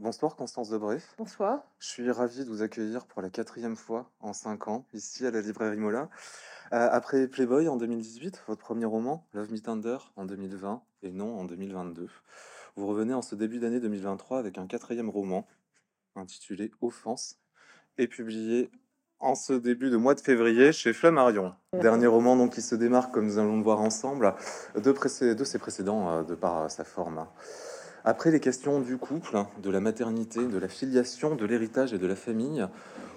Bonsoir Constance Debré. Bonsoir. Je suis ravi de vous accueillir pour la quatrième fois en cinq ans ici à la librairie Mola. Euh, après Playboy en 2018, votre premier roman, Love Me Tender en 2020 et non en 2022. Vous revenez en ce début d'année 2023 avec un quatrième roman intitulé Offense et publié en ce début de mois de février chez Flammarion. Dernier roman donc qui se démarque, comme nous allons le voir ensemble, de ses précédents euh, de par euh, sa forme. Après les questions du couple, de la maternité, de la filiation, de l'héritage et de la famille,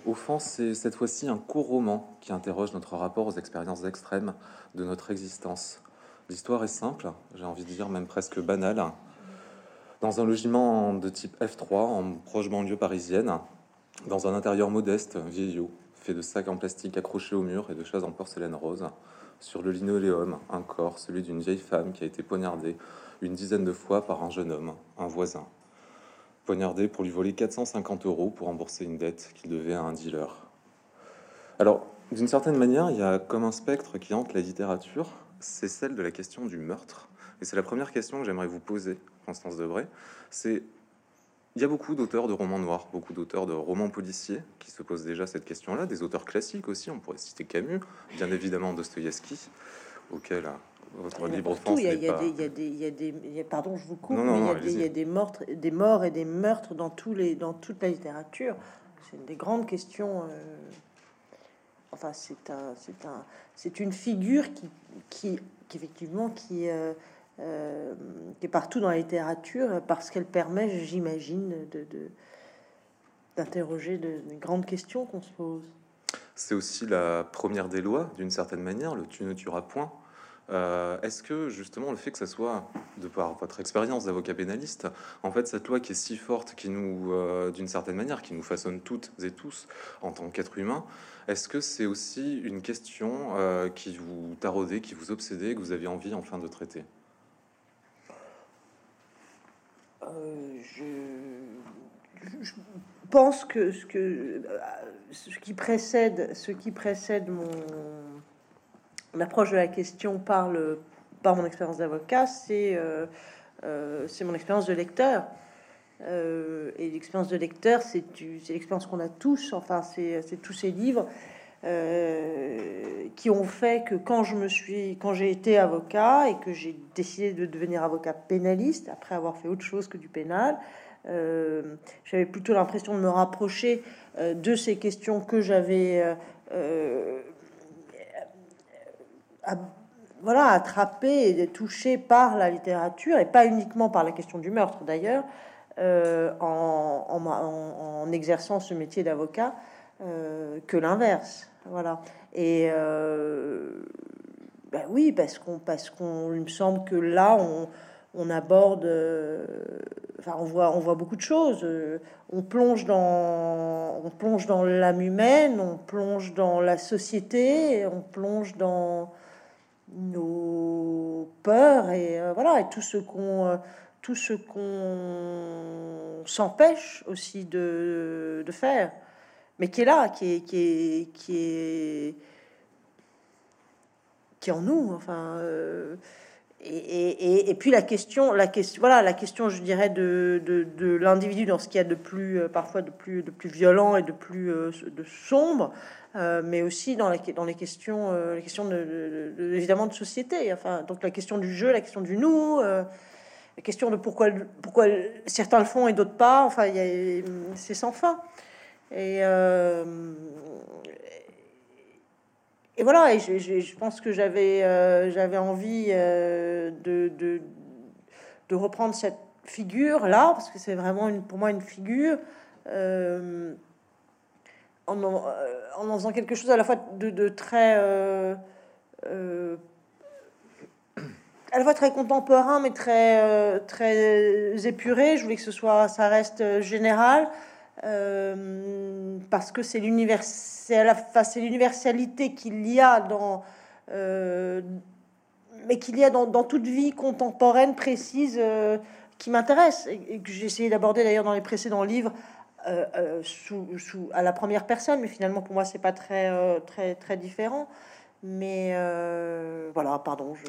Offense, c'est cette fois-ci un court roman qui interroge notre rapport aux expériences extrêmes de notre existence. L'histoire est simple, j'ai envie de dire même presque banale. Dans un logement de type F3 en proche banlieue parisienne, dans un intérieur modeste, vieillot, fait de sacs en plastique accrochés au mur et de chaises en porcelaine rose, sur le linoléum, un corps, celui d'une vieille femme qui a été poignardée une dizaine de fois par un jeune homme, un voisin. Poignardé pour lui voler 450 euros pour rembourser une dette qu'il devait à un dealer. Alors, d'une certaine manière, il y a comme un spectre qui hante la littérature, c'est celle de la question du meurtre. Et c'est la première question que j'aimerais vous poser, Constance Debray. C'est il y a beaucoup d'auteurs de romans noirs, beaucoup d'auteurs de romans policiers qui se posent déjà cette question-là, des auteurs classiques aussi, on pourrait citer Camus, bien évidemment Dostoïevski, auquel euh, votre Partout, offense il y a, des, il y a des, il y a des- il y a- pardon, je vous coupe, Non, non, mais il y a des- il y, a des meurtres, des morts et des meurtres dans tous les, dans toute la littérature. C'est une des grandes questions. euh, enfin, c'est un, c'est un, c'est une figure qui, qui, qui, effectivement, qui, euh, euh, qui est partout dans la littérature parce qu'elle permet, j'imagine, de, de- d'interroger de, de grandes questions qu'on se pose. C'est aussi la première des lois, d'une certaine manière, le tu ne tueras point. Euh, Est-ce que justement le fait que ça soit, de par votre expérience d'avocat pénaliste, en fait cette loi qui est si forte, qui nous, euh, d'une certaine manière, qui nous façonne toutes et tous en tant qu'êtres humains, est-ce que c'est aussi une question euh, qui vous taraudait, qui vous obsédait, que vous aviez envie enfin de traiter? Je, pense que ce qui précède ce qui précède mon, mon approche de la question par le par mon expérience d'avocat, c'est euh, euh, mon expérience de lecteur. Euh, et l'expérience de lecteur, c'est l'expérience qu'on a tous. Enfin, c'est tous ces livres qui ont fait que quand je me suis, quand j'ai été avocat et que j'ai décidé de devenir avocat pénaliste après avoir fait autre chose que du pénal, j'avais plutôt l'impression de me rapprocher de ces questions que j'avais voilà attrapées et touchées par la littérature et pas uniquement par la question du meurtre d'ailleurs euh, en, exerçant ce métier d'avocat euh, que l'inverse. Voilà. Et ben oui, parce qu'on, parce qu'on, me semble que là, on, aborde, enfin, on voit, on voit beaucoup de choses. On plonge dans, on plonge dans l'âme humaine, on plonge dans la société, on plonge dans nos peurs et euh, voilà, et tout ce qu'on, euh, tout ce qu'on s'empêche aussi de, de faire mais qui est là, qui est, qui est, qui est, qui est en nous. Enfin, euh, et, et, et- puis la question, la question, voilà, la question, je dirais, de, de, de l'individu dans ce qu'il y a de plus, euh, parfois de plus, de plus violent et de plus euh, de sombre, euh, mais aussi dans, la, dans les questions, les questions de, de- de- évidemment de société. Enfin, donc la question du jeu, la question du nous. la question de pourquoi, pourquoi certains le font et d'autres pas, enfin, c'est sans fin. Et, et voilà, et je, pense que j'avais euh, j'avais envie euh, de, de, reprendre cette figure là, parce que c'est vraiment une, pour moi une figure. euh, en, en, faisant quelque chose à la fois de, très à la fois très contemporain mais très très épuré je voulais que ce soit ça reste général parce que c'est l'universalité qu'il y a dans, euh, mais qu'il y a dans, toute vie contemporaine précise euh, qui m'intéresse et, que j'ai essayé d'aborder d'ailleurs dans les précédents livres euh, sous, sous- à la première personne, mais finalement pour moi c'est pas très très très différent. Mais voilà, pardon, je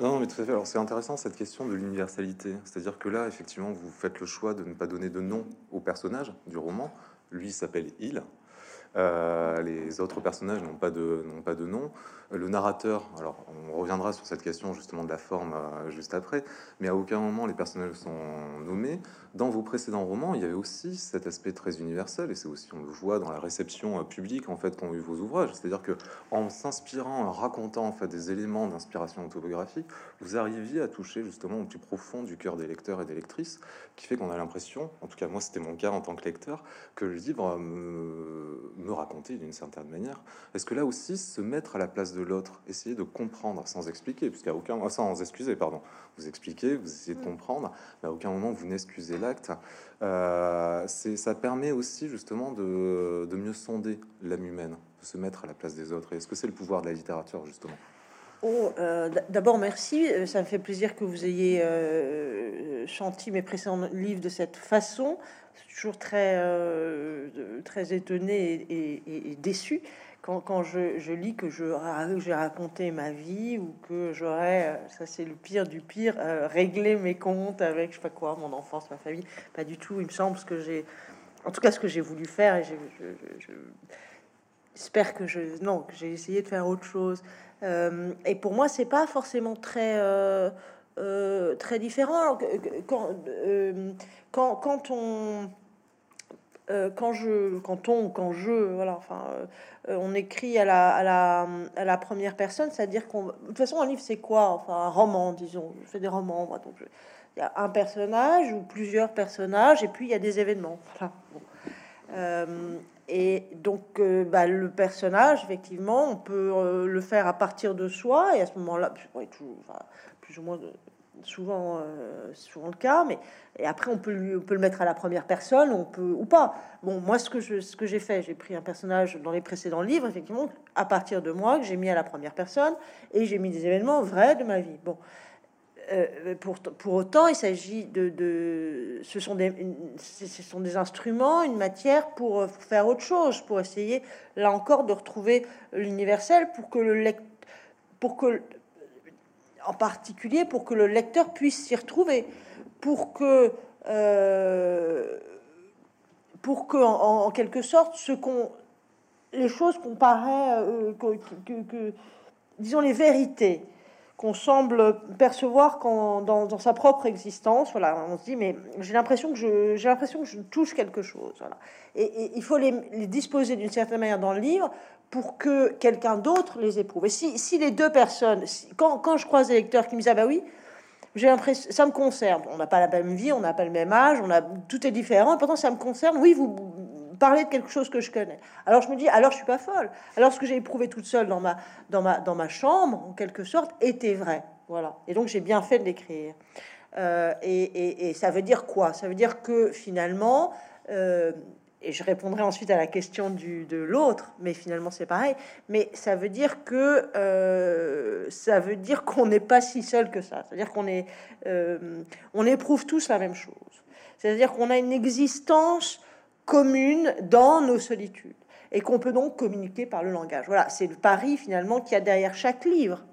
Non, mais tout à fait. Alors c'est intéressant cette question de l'universalité. C'est-à-dire que là, effectivement, vous faites le choix de ne pas donner de nom au personnage du roman. Lui s'appelle Il. Euh, les autres personnages n'ont pas pas de nom. Le narrateur, alors on reviendra sur cette question justement de la forme euh, juste après, mais à aucun moment les personnages sont nommés. Dans vos précédents romans, il y avait aussi cet aspect très universel, et c'est aussi on le voit dans la réception euh, publique en fait qu'ont eu vos ouvrages. C'est-à-dire que en s'inspirant, en racontant en fait des éléments d'inspiration autobiographique, vous arriviez à toucher justement au plus profond du cœur des lecteurs et des lectrices, qui fait qu'on a l'impression, en tout cas moi c'était mon cas en tant que lecteur, que le livre me, me racontait d'une certaine manière. Est-ce que là aussi se mettre à la place de l'autre, essayer de comprendre sans expliquer, puisqu'à aucun moment, sans excuser, pardon, vous expliquez, vous essayez de mm. comprendre, mais à aucun moment vous n'excusez l'acte. Euh, ça permet aussi justement de, de mieux sonder l'âme humaine, de se mettre à la place des autres. Est-ce que c'est le pouvoir de la littérature justement? Oh, euh, D'abord, merci. Euh, ça me fait plaisir que vous ayez euh, chanté mes précédents livres de cette façon. Toujours très, euh, très étonné et, déçu quand, je, lis que j'ai raconté ma vie ou que j'aurais, euh, ça c'est le pire du pire, euh, réglé mes comptes avec je sais pas quoi, mon enfance, ma famille, pas du tout. Il me semble ce que j'ai, en tout cas ce que j'ai voulu faire et j'espère que je, non, que j'ai essayé de faire autre chose. Euh, et pour moi, c'est pas forcément très très différent quand, quand, quand on euh, quand je, quand on, quand je, voilà, enfin, euh, on écrit à la, à la, à la première personne, c'est-à-dire qu'on, de toute façon, un livre, c'est quoi? Enfin, un roman, disons. Je fais des romans, moi, donc il y a un personnage ou plusieurs personnages, et puis il y a des événements. Euh, et donc, bah, le personnage, effectivement, on peut le faire à partir de soi, et à ce moment-là, plus ou moins de, souvent, euh, souvent le cas, mais et après on peut, lui, on peut le mettre à la première personne, on peut ou pas. Bon, moi ce que je, ce que j'ai fait, j'ai pris un personnage dans les précédents livres, effectivement, à partir de moi que j'ai mis à la première personne, et j'ai mis des événements vrais de ma vie. Bon, euh, pour, pour autant, il s'agit de, de, ce sont des, ce sont des instruments, une matière pour faire autre chose, pour essayer là encore de retrouver l'universel, pour que le lecteur, pour que en particulier pour que le lecteur puisse s'y retrouver, pour que, euh, pour que en, quelque sorte, ce qu'on, les choses qu'on paraît, euh, disons les vérités qu'on semble percevoir quand, dans, sa propre existence. Voilà, on se dit, mais j'ai l'impression que je, touche quelque chose. Voilà. Et, il faut les, disposer d'une certaine manière dans le livre pour que quelqu'un d'autre les éprouve. Et si, si les deux personnes, quand, quand, je croise des lecteurs qui me disent ah bah oui, j'ai l'impression, ça me concerne. On n'a pas la même vie, on n'a pas le même âge, on a tout est différent. pourtant, ça me concerne. Oui, vous parlez de quelque chose que je connais. Alors je me dis alors je suis pas folle. Alors ce que j'ai éprouvé toute seule dans ma dans ma dans ma chambre, en quelque sorte, était vrai. Voilà. Et donc j'ai bien fait de l'écrire. Euh, et, et, ça veut dire quoi? Ça veut dire que finalement euh, et je répondrai ensuite à la question du, de l'autre, mais finalement c'est pareil. Mais ça veut dire que euh, ça veut dire qu'on n'est pas si seul que ça. C'est-à-dire qu'on est, on éprouve tous la même chose. C'est-à-dire qu'on a une existence commune dans nos solitudes et qu'on peut donc communiquer par le langage. Voilà, c'est le pari finalement qu'il y a derrière chaque livre.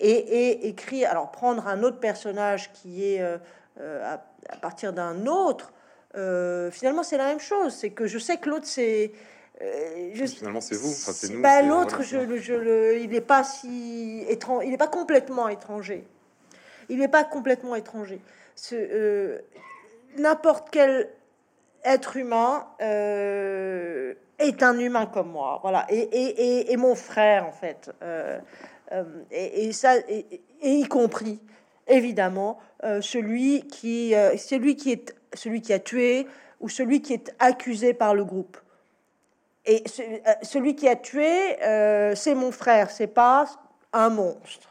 et, et, écrire, alors prendre un autre personnage qui est euh, à, à, partir d'un autre euh, finalement, c'est la même chose. C'est que je sais que l'autre, c'est. Euh, finalement, c'est vous. Enfin, c'est nous. Bah, l'autre, je, je, le, il n'est pas si étrange. Il n'est pas complètement étranger. Il n'est pas complètement étranger. Ce, euh, n'importe quel être humain est un humain comme moi. Voilà. Et, mon frère, en fait. et, ça, et, y compris évidemment celui qui, celui qui est celui qui a tué ou celui qui est accusé par le groupe. Et euh, celui qui a tué, euh, c'est mon frère, c'est pas un monstre.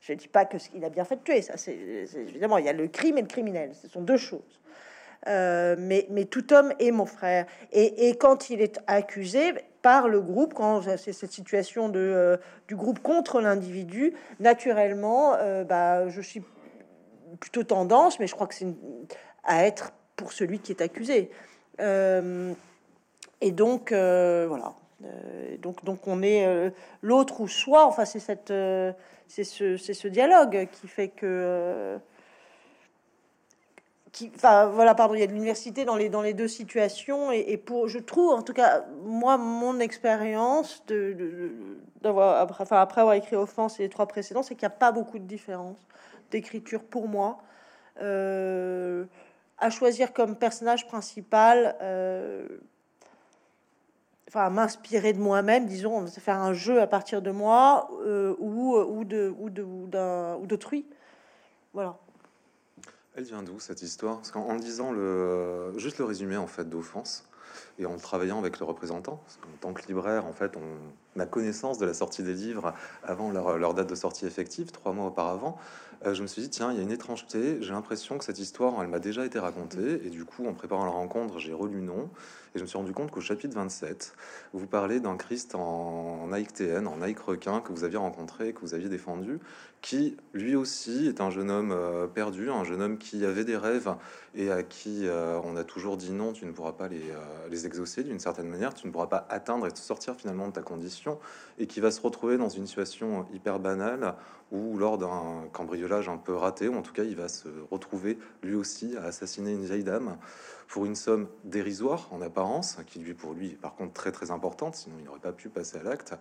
Je ne dis pas qu'il a bien fait de tuer, ça c'est évidemment il y a le crime et le criminel, ce sont deux choses. Euh, mais, tout homme est mon frère. Et, quand il est accusé par le groupe, quand c'est cette situation de, du groupe contre l'individu, naturellement, bah, je suis plutôt tendance, mais je crois que c'est à être pour celui qui est accusé. Euh, et donc, euh, voilà. donc, on est l'autre ou soi. Enfin, c'est ce dialogue qui fait que enfin voilà, pardon, il y a de l'université dans les dans les deux situations et, pour, je trouve, en tout cas, moi, mon expérience de, d'avoir après, enfin, après avoir écrit Offense et les trois précédents, c'est qu'il n'y a pas beaucoup de différence d'écriture pour moi. Euh, à choisir comme personnage principal, euh, enfin m'inspirer de moi-même, disons, faire un jeu à partir de moi euh, ou, ou de ou de ou d'autrui. Voilà. Elle vient d'où cette histoire? Parce qu'en lisant le, juste le résumé en fait d'offense et en travaillant avec le représentant, en tant que libraire, en fait, on a connaissance de la sortie des livres avant leur, date de sortie effective, trois mois auparavant. Euh, je me suis dit, tiens, il y a une étrangeté. J'ai l'impression que cette histoire, elle m'a déjà été racontée. Et du coup, en préparant la rencontre, j'ai relu non. Et je me suis rendu compte qu'au chapitre 27, vous parlez d'un Christ en, en TN, en Nike requin, que vous aviez rencontré, que vous aviez défendu, qui lui aussi est un jeune homme euh, perdu, un jeune homme qui avait des rêves et à qui euh, on a toujours dit non, tu ne pourras pas les, euh, les exaucer d'une certaine manière, tu ne pourras pas atteindre et sortir finalement de ta condition, et qui va se retrouver dans une situation hyper banale ou lors d'un cambriolage un peu raté, ou en tout cas il va se retrouver lui aussi à assassiner une vieille dame pour une somme dérisoire en apparence, qui lui pour lui par contre très très importante, sinon il n'aurait pas pu passer à l'acte.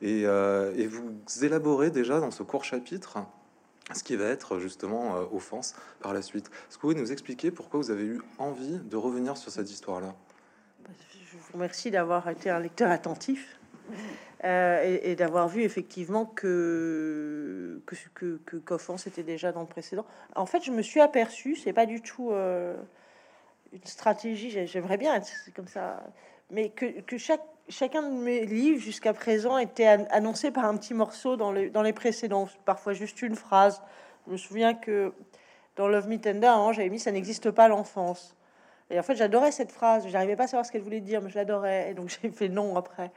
Et, euh, vous élaborez déjà dans ce court chapitre ce qui va être justement euh, offense par la suite. Est-ce que vous pouvez nous expliquer pourquoi vous avez eu envie de revenir sur cette histoire-là? Je vous remercie d'avoir été un lecteur attentif. Euh, et, d'avoir vu effectivement que que que, était déjà dans le précédent. En fait, je me suis aperçu, c'est pas du tout une stratégie, j'aimerais bien être comme ça, mais que, que chaque, chacun de mes livres jusqu'à présent était annoncé par un petit morceau dans les, dans les précédents, parfois juste une phrase. Je me souviens que dans Love Me Tender, j'avais mis ça n'existe pas l'enfance. Et en fait, j'adorais cette phrase. J'arrivais pas à savoir ce qu'elle voulait dire, mais je l'adorais. Et donc, j'ai fait non après.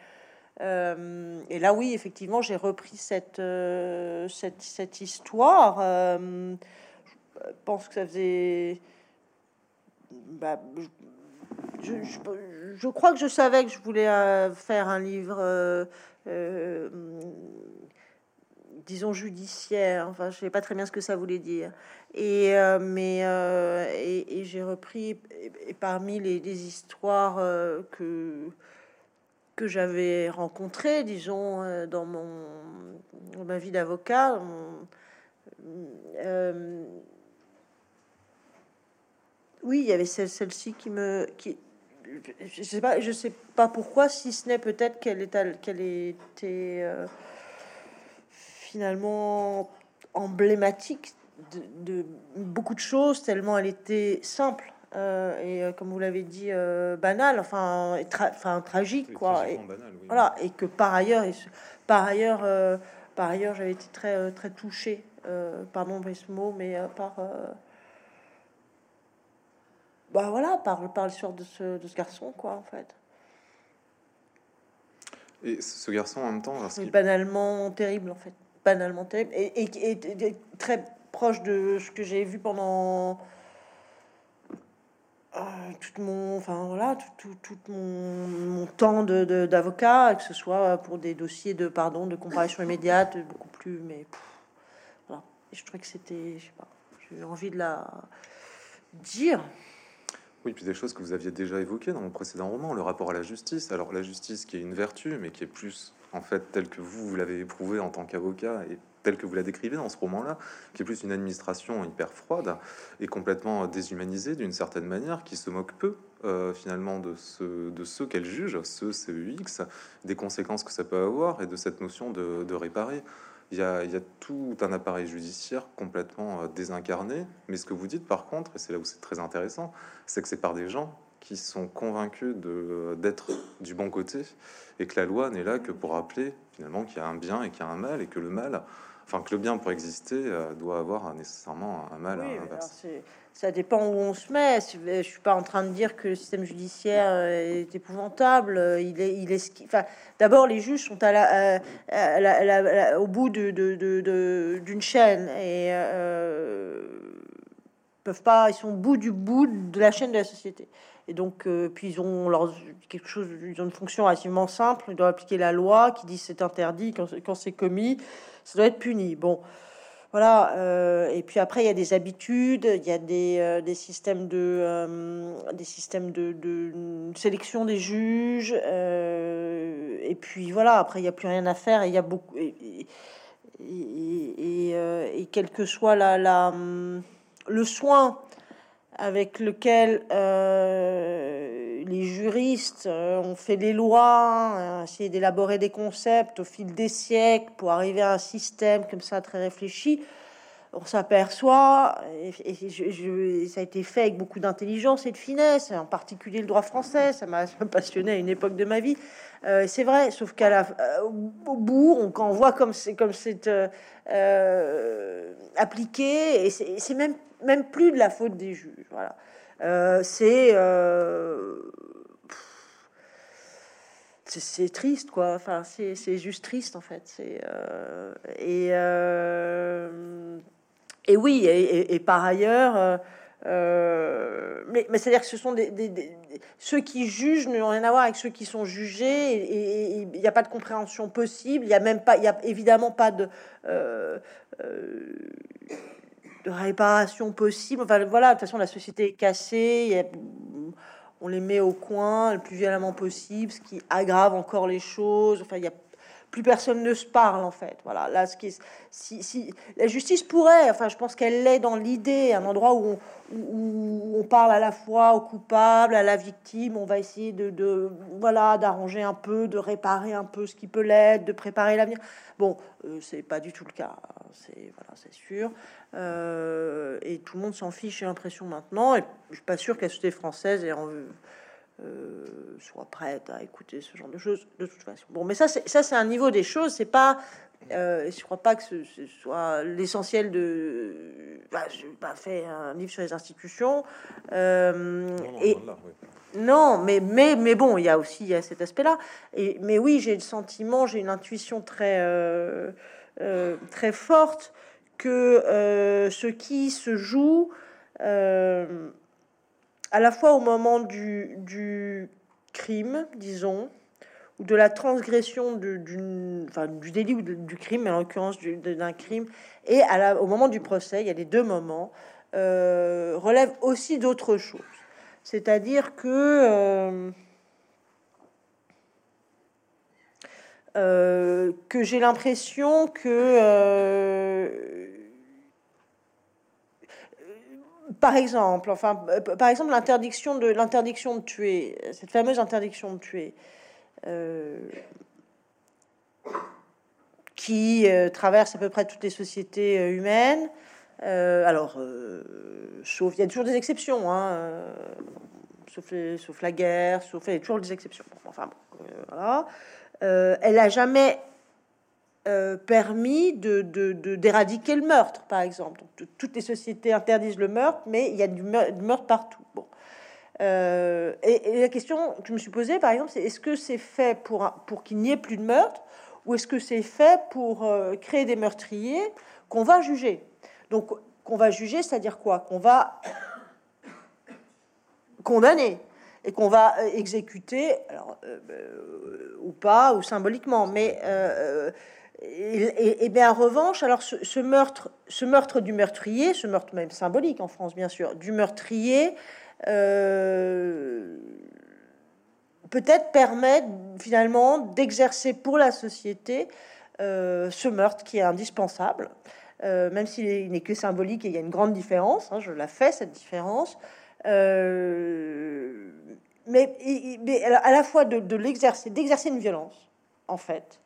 Euh, et là, oui, effectivement, j'ai repris cette, euh, cette, cette, histoire. Euh, je pense que ça faisait bah, je, crois que je savais que je voulais euh, faire un livre, euh, euh, disons judiciaire. Enfin, je sais pas très bien ce que ça voulait dire. Et mais et, j'ai repris parmi les, histoires que que j'avais rencontrées, disons dans mon dans ma vie d'avocat oui, il y avait celle-ci qui me, qui, je sais pas, je sais pas pourquoi, si ce n'est peut-être qu'elle est, qu'elle était euh, finalement emblématique de, beaucoup de choses, tellement elle était simple. Euh, et euh, comme vous l'avez dit, banale, enfin, enfin tragique, quoi. Et, Voilà, et que par ailleurs, et, par ailleurs, par ailleurs, j'avais été très très touchée, pardon mot, mais par bah voilà, par, par l'histoire de ce, de ce garçon, quoi, en fait. Et ce garçon, en même temps, c'est banalement terrible, en fait, banalement terrible, et, et, très proche de ce que j'ai vu pendant euh, tout mon, enfin voilà, tout, tout, tout mon, mon, temps de d'avocat, que ce soit pour des dossiers de pardon, de comparution immédiate, beaucoup plus, mais voilà. Je trouvais que c'était, je sais pas, j'ai envie de la dire. Oui, puis des choses que vous aviez déjà évoquées dans mon précédent roman, le rapport à la justice. Alors la justice qui est une vertu, mais qui est plus en fait telle que vous, vous l'avez éprouvée en tant qu'avocat et telle que vous la décrivez dans ce roman-là, qui est plus une administration hyper froide et complètement déshumanisée d'une certaine manière, qui se moque peu euh, finalement de, ce, de ceux qu'elle juge, ce CEX, des conséquences que ça peut avoir et de cette notion de réparer. Il y, a, tout un appareil judiciaire complètement euh, désincarné. Mais ce que vous dites, par contre, et c'est là où c'est très intéressant, c'est que c'est par des gens qui sont convaincus d'être du bon côté et que la loi n'est là que pour rappeler finalement qu'il y a un bien et qu'il y a un mal et que le mal, enfin que le bien pour exister euh, doit avoir nécessairement un mal. ça dépend où on se met. Je suis pas en train de dire que le système judiciaire euh, est épouvantable. Il est, il est. Enfin, d'abord, les juges sont à la, au bout de, d'une chaîne et euh, peuvent pas, ils sont au bout du bout de la chaîne de la société. Et donc, euh, puis ils ont leur, quelque chose, ils ont une fonction relativement simple. Ils doivent appliquer la loi qui dit c'est interdit quand, quand c'est commis, ça doit être puni. Bon, voilà. Euh, et puis après, il y a des habitudes, il y a des, euh, des systèmes de des systèmes de, de, sélection des juges. et puis voilà. Après, il n'y a plus rien à faire. Et il y a beaucoup. Et, et, et, quel que soit la, la le soin avec lequel euh, les juristes euh, ont fait des lois, euh, essayé d'élaborer des concepts au fil des siècles pour arriver à un système comme ça très réfléchi, on s'aperçoit, et, ça a été fait avec beaucoup d'intelligence et de finesse, en particulier le droit français, ça m'a passionné à une époque de ma vie. c'est vrai, sauf qu'à la, au bout, on, quand voit comme c'est comme c'est appliqué, et c'est même même plus de la faute des juges. Voilà. Euh, euh, c'est c'est triste quoi. Enfin c'est juste triste en fait. C'est euh, et et oui et, par ailleurs mais, mais c'est-à-dire que ce sont des, ceux qui jugent n'ont rien à voir avec ceux qui sont jugés et il n'y a pas de compréhension possible. Il y a même pas il y a évidemment pas de de réparation possible. Enfin, voilà, de toute façon, la société est cassée. on les met au coin le plus violemment possible, ce qui aggrave encore les choses. Enfin, il y a plus personne ne se parle en fait. Voilà, là, ce qui si, si, la justice pourrait, enfin, je pense qu'elle l'est dans l'idée, un endroit où on, où on, parle à la fois au coupable, à la victime, on va essayer de, de voilà, d'arranger un peu, de réparer un peu ce qui peut l'être, de préparer l'avenir. Bon, euh, c'est pas du tout le cas, c'est voilà, c'est sûr. Euh, et tout le monde s'en fiche, j'ai l'impression maintenant. Et je suis pas sûr que la société française ait envie euh, soit prête à écouter ce genre de choses de toute façon. Bon, mais ça, c'est ça, c'est un niveau des choses. C'est pas, euh, je crois pas que ce, soit l'essentiel de. Bah, je pas fait un livre sur les institutions. Euh, non, et non, mais mais mais bon, il y a aussi il y a cet aspect-là. Et mais oui, j'ai le sentiment, j'ai une intuition très très forte que ce qui se joue à la fois au moment du, du crime, disons, ou de la transgression du, enfin, du délit ou du crime, en l'occurrence d'un crime, et au moment du procès, il y a les deux moments, euh, relève aussi d'autres choses. C'est-à-dire que euh, euh, que j'ai l'impression que par exemple, enfin, euh, par exemple, l'interdiction de l'interdiction de tuer, cette fameuse interdiction de tuer, euh, qui euh, traverse à peu près toutes les sociétés humaines. alors, sauf, il y a toujours des exceptions, hein, sauf, sauf, la guerre, sauf il y a toujours des exceptions. enfin, voilà. Elle a jamais euh, permis d'éradiquer le meurtre, par exemple. toutes les sociétés interdisent le meurtre, mais il y a du meurtre, partout. Euh, et, la question que je me suis posée, par exemple, c'est est-ce que c'est fait pour, pour qu'il n'y ait plus de meurtre, ou est-ce que c'est fait pour euh, créer des meurtriers qu'on va juger? Donc, qu'on va juger, c'est-à-dire quoi? Qu'on va condamner et qu'on va exécuter, alors, ou pas, ou symboliquement, mais et, bien en revanche, alors ce, meurtre, ce meurtre du meurtrier, ce meurtre même symbolique en France bien sûr, du meurtrier, euh, peut-être permet finalement d'exercer pour la société euh, ce meurtre qui est indispensable, euh, même s'il n'est que symbolique et il y a une grande différence. Hein, je la fais cette différence. Mais, mais, à la fois de, l'exercer, d'exercer une violence, en fait,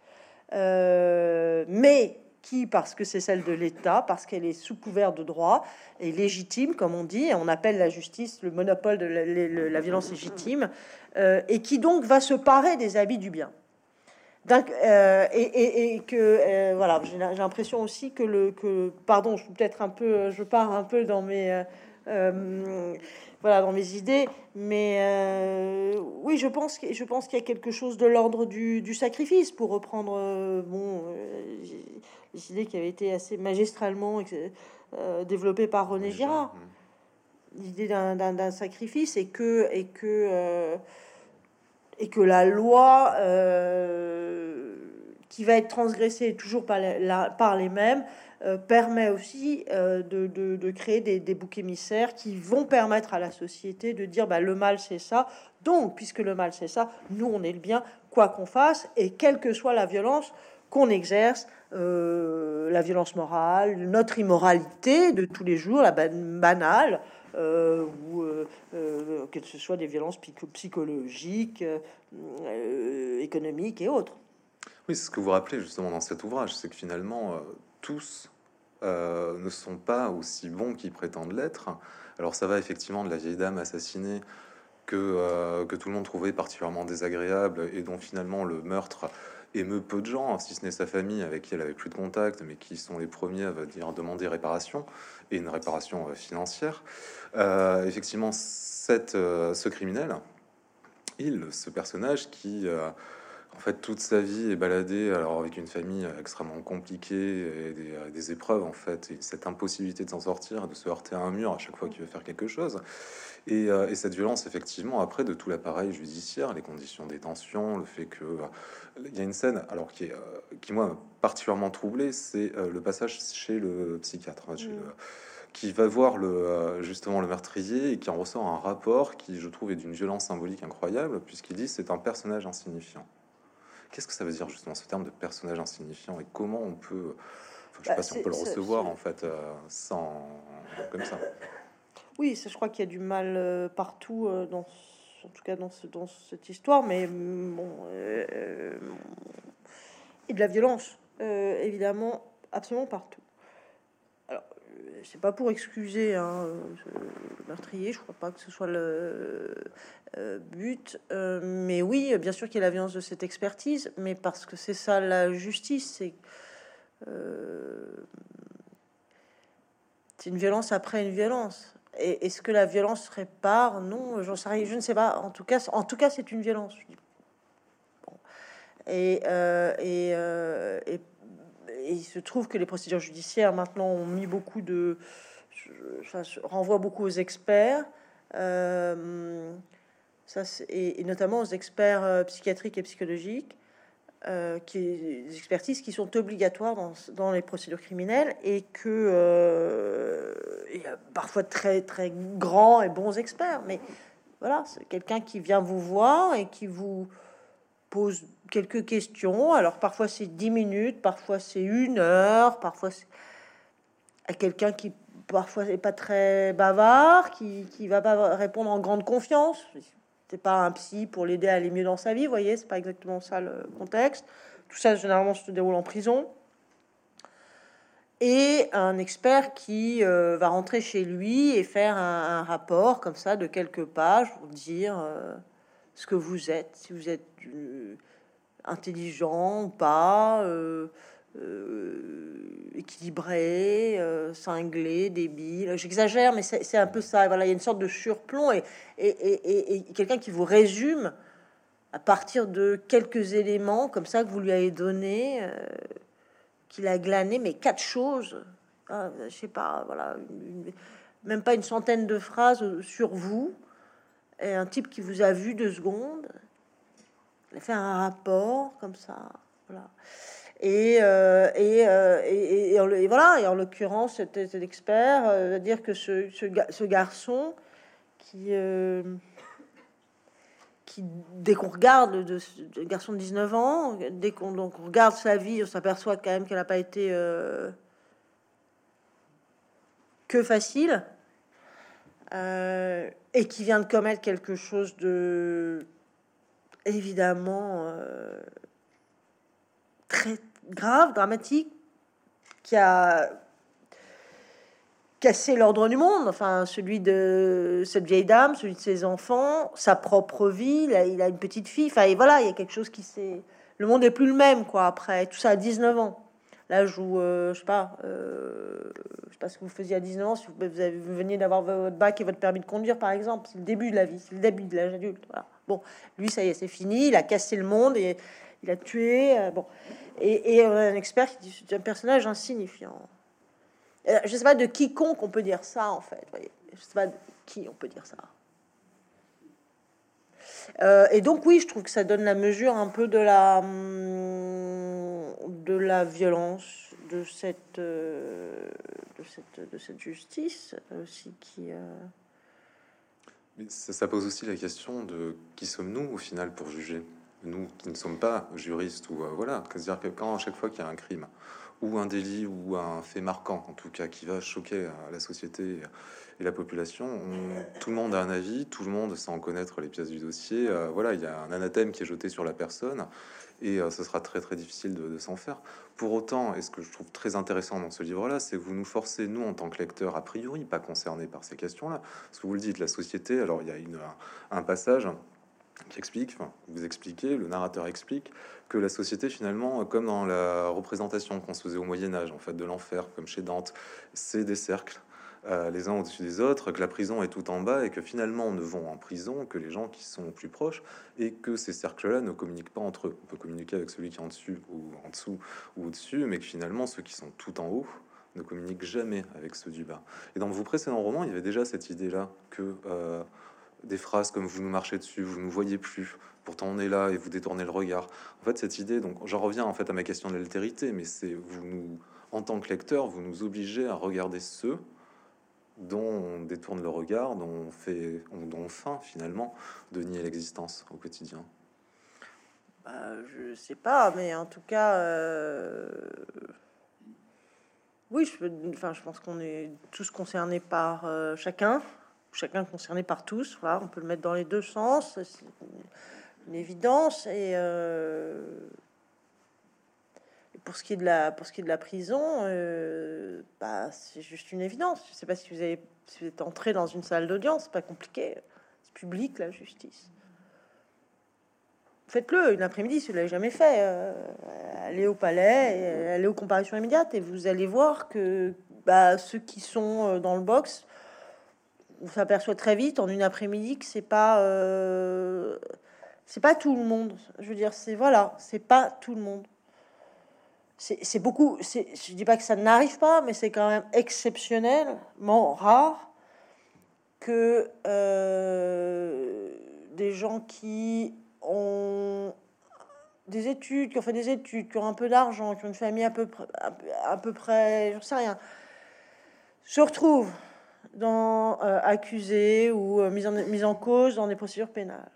euh, mais qui, parce que c'est celle de l'État, parce qu'elle est sous couvert de droit, est légitime, comme on dit, on appelle la justice le monopole de la, violence légitime, euh, et qui donc va se parer des habits du bien. Euh, et, que voilà, j'ai l'impression aussi que le pardon, peut-être un peu, je pars un peu dans mes voilà dans mes idées. Mais euh, oui, je pense que je pense qu'il y a quelque chose de l'ordre du, sacrifice pour reprendre euh, bon euh, les idées qui avaient été assez magistralement développées par René Girard. l'idée d'un sacrifice et que et que et que la loi qui va être transgressée toujours par, les mêmes permet aussi de, de, créer des, boucs émissaires qui vont permettre à la société de dire bah, le mal c'est ça, donc puisque le mal c'est ça, nous on est le bien, quoi qu'on fasse, et quelle que soit la violence qu'on exerce, euh, la violence morale, notre immoralité de tous les jours, la banale, euh, ou euh, que ce soit des violences psychologiques, économiques et autres. Oui, ce que vous rappelez justement dans cet ouvrage, c'est que finalement, tous ne sont pas aussi bons qu'ils prétendent l'être. Alors ça va effectivement de la vieille dame assassinée que, que tout le monde trouvait particulièrement désagréable et dont finalement le meurtre émeut peu de gens, si ce n'est sa famille avec qui elle avait plus de contact, mais qui sont les premiers à dire, demander réparation et une réparation euh, financière. Euh, effectivement, cette, euh, ce criminel, il, ce personnage qui, en fait, toute sa vie est baladé alors avec une famille extrêmement compliquée et des, des épreuves, en fait, et cette impossibilité de s'en sortir, de se heurter à un mur à chaque fois qu'il veut faire quelque chose. Et, et, cette violence, effectivement, après, de tout l'appareil judiciaire, les conditions des tensions, le fait que il y a une scène, alors qui est, euh, qui moi particulièrement troublé, c'est euh, le passage chez le psychiatre, hein, mm. qui va voir le euh, justement le meurtrier et qui en ressort un rapport qui, je trouve, est d'une violence symbolique incroyable, puisqu'il dit c'est un personnage insignifiant. Qu'est-ce que ça veut dire justement ce terme de personnage insignifiant et comment on peut, je sais bah, pas si on peut le recevoir en fait sans comme ça. Oui, je crois qu'il y a du mal partout dans en tout cas dans, dans cette histoire, mais bon, euh, et de la violence, euh, évidemment, absolument partout. C'est pas pour excuser hein, le meurtrier, je crois pas que ce soit le euh, but, mais oui, bien sûr qu'il y a la violence de cette expertise, mais parce que c'est ça la justice, c'est une violence après une violence. Est-ce que la violence répare Non, j'en sais rien, je ne sais pas. En tout cas, en tout cas, c'est une violence. Et, euh, euh, et, et, il se trouve que les procédures judiciaires maintenant ont mis beaucoup de, ça renvoie beaucoup aux experts, euh, ça, et, notamment aux experts psychiatriques et psychologiques. Euh, qui des qui sont obligatoires dans, dans les procédures criminelles et que euh, il y a parfois très très grands et bons experts, mais voilà, c'est quelqu'un qui vient vous voir et qui vous pose quelques questions. Alors parfois c'est 10 minutes, parfois c'est une heure, parfois c'est à quelqu'un qui parfois n'est pas très bavard, qui, qui va pas répondre en grande confiance c'est pas un psy pour l'aider à aller mieux dans sa vie, vous voyez, c'est pas exactement ça le contexte. Tout ça généralement se déroule en prison. Et un expert qui euh, va rentrer chez lui et faire un, rapport comme ça de quelques pages pour dire euh, ce que vous êtes, si vous êtes intelligent ou pas, euh, équilibré, euh, cinglé, débile. J'exagère, mais c'est un peu ça. Voilà, il y a une sorte de surplomb et, et, quelqu'un qui vous résume à partir de quelques éléments comme ça que vous lui avez donné, euh, qu'il a glané, mais quatre choses. Ah, je sais pas, voilà, même pas une centaine de phrases sur vous. Et un type qui vous a vu deux secondes, fait un rapport comme ça, voilà. Et, euh, euh, et, et, voilà, et en l'occurrence, c'était l'expert, euh, dire que ce, ce, garçon qui, qui dès qu'on regarde le, garçon de 19 ans, dès qu'on regarde sa vie, on s'aperçoit quand même qu'elle n'a pas été que facile, et qui vient de commettre quelque chose de évidemment très grave, dramatique, qui a cassé l'ordre du monde, enfin celui de cette vieille dame, celui de ses enfants, sa propre vie, il a, une petite fille, enfin et voilà, il y a quelque chose qui s'est... Le monde est plus le même, quoi, après, tout ça à 19 ans. Là, je vous, euh, je sais pas, euh, je sais pas ce que vous faisiez à 19 ans, si vous, veniez d'avoir votre bac et votre permis de conduire, par exemple, c'est le début de la vie, c'est le début de l'âge adulte. Bon, lui, ça y est, c'est fini, il a cassé le monde et il a tué. Euh, bon, et, un expert qui dit c'est un personnage insignifiant. Euh, je sais pas de quiconque on peut dire ça en fait. Je sais pas qui on peut dire ça. Euh, et donc oui, je trouve que ça donne la mesure un peu de la hum, de la violence de cette euh, de cette de cette justice aussi qui. Euh, Mais ça, pose aussi la question de qui sommes-nous au final pour juger? Nous qui ne sommes pas juristes ou voilà, c'est-à-dire que quand à chaque fois qu'il y a un crime ou un délit ou un fait marquant en tout cas qui va choquer la société et la population. tout le monde a un avis, tout le monde sans connaître les pièces du dossier. Euh, voilà, il y a un anathème qui est jeté sur la personne et euh, ce sera très très difficile de, s'en faire. Pour autant, et ce que je trouve très intéressant dans ce livre-là, c'est que vous nous forcez, nous en tant que lecteurs, a priori pas concernés par ces questions-là, ce que vous le dites, la société. Alors il y a une, un passage qui explique, vous expliquez, le narrateur explique que la société finalement, comme dans la représentation qu'on se faisait au Moyen Âge, en fait, de l'enfer, comme chez Dante, c'est des cercles euh, les uns au-dessus des autres, que la prison est tout en bas et que finalement ne vont en prison que les gens qui sont plus proches et que ces cercles-là ne communiquent pas entre eux. On peut communiquer avec celui qui est en dessus ou en dessous ou au-dessus, mais que finalement ceux qui sont tout en haut ne communiquent jamais avec ceux du bas. Et dans vos précédents romans, il y avait déjà cette idée-là que euh, des phrases comme vous nous marchez dessus, vous nous voyez plus, pourtant on est là et vous détournez le regard. En fait, cette idée, donc j'en reviens en fait à ma question de l'altérité, mais c'est vous nous, en tant que lecteur, vous nous obligez à regarder ceux dont on détourne le regard, dont on fait, dont on feint finalement de nier l'existence au quotidien bah, Je sais pas, mais en tout cas, euh, oui, je, enfin, je pense qu'on est tous concernés par euh, chacun, chacun concerné par tous. Voilà, on peut le mettre dans les deux sens, c'est une évidence et euh, pour ce qui est de la, prison, euh, bah, c'est juste une évidence. Je sais pas si vous, avez, si êtes entré dans une salle d'audience, pas compliqué. C'est public, la justice. Faites-le une après-midi si vous l'avez jamais fait. Euh, allez au palais, allez aux comparaisons immédiates et vous allez voir que bah, ceux qui sont euh, dans le box, on s'aperçoit très vite en une après-midi que c'est pas c'est pas tout le monde. Je veux dire, c'est voilà, c'est pas tout le monde c'est beaucoup. Je dis pas que ça n'arrive pas, mais c'est quand même exceptionnellement rare que euh, des gens qui ont des études, qui ont fait des études, qui ont un peu d'argent, qui ont une famille à peu près, à peu sais rien, se retrouvent dans euh, accusés ou euh, mis, en, cause dans des procédures pénales.